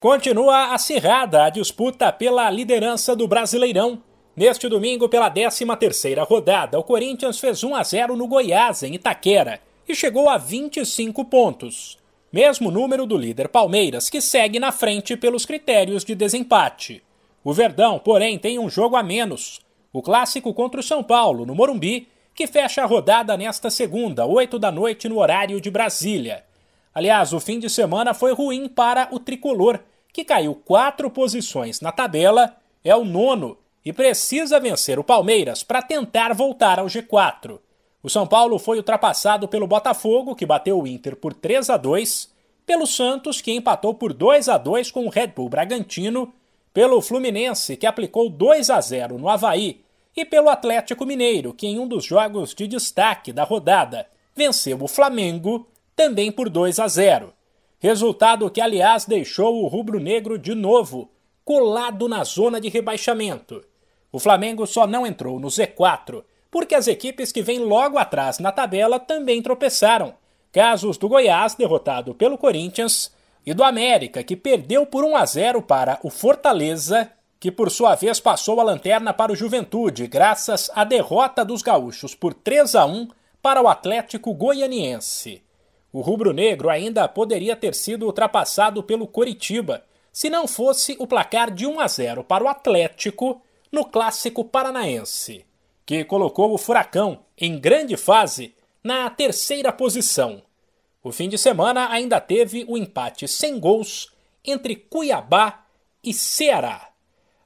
Continua acirrada a disputa pela liderança do Brasileirão. Neste domingo, pela 13ª rodada, o Corinthians fez 1 a 0 no Goiás, em Itaquera, e chegou a 25 pontos. Mesmo número do líder Palmeiras, que segue na frente pelos critérios de desempate. O Verdão, porém, tem um jogo a menos. O clássico contra o São Paulo, no Morumbi, que fecha a rodada nesta segunda, 8 da noite, no horário de Brasília. Aliás, o fim de semana foi ruim para o tricolor, que caiu quatro posições na tabela, é o nono e precisa vencer o Palmeiras para tentar voltar ao G4. O São Paulo foi ultrapassado pelo Botafogo, que bateu o Inter por 3 a 2, pelo Santos, que empatou por 2 a 2 com o Red Bull Bragantino, pelo Fluminense, que aplicou 2 a 0 no Havaí, e pelo Atlético Mineiro, que em um dos jogos de destaque da rodada venceu o Flamengo também por 2 a 0. Resultado que, aliás, deixou o rubro-negro de novo colado na zona de rebaixamento. O Flamengo só não entrou no Z4 porque as equipes que vêm logo atrás na tabela também tropeçaram. Casos do Goiás, derrotado pelo Corinthians, e do América, que perdeu por 1 a 0 para o Fortaleza, que por sua vez passou a lanterna para o Juventude, graças à derrota dos gaúchos por 3 a 1 para o Atlético Goianiense. O rubro-negro ainda poderia ter sido ultrapassado pelo Coritiba, se não fosse o placar de 1 a 0 para o Atlético no clássico paranaense, que colocou o Furacão em grande fase na terceira posição. O fim de semana ainda teve o empate sem gols entre Cuiabá e Ceará.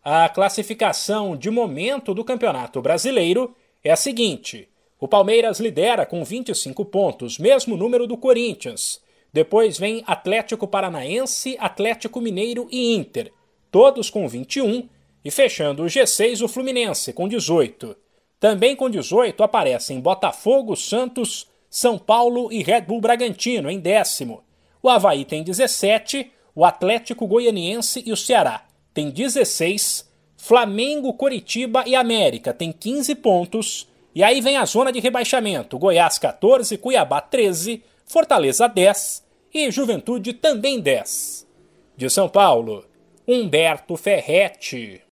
A classificação de momento do Campeonato Brasileiro é a seguinte: o Palmeiras lidera com 25 pontos, mesmo número do Corinthians. Depois vem Atlético Paranaense, Atlético Mineiro e Inter, todos com 21, e fechando o G6 o Fluminense com 18. Também com 18 aparecem Botafogo, Santos, São Paulo e Red Bull Bragantino em décimo. O Havaí tem 17, o Atlético Goianiense e o Ceará tem 16, Flamengo, Coritiba e América tem 15 pontos e aí vem a zona de rebaixamento: Goiás 14, Cuiabá 13, Fortaleza 10 e Juventude também 10. De São Paulo, Humberto Ferretti.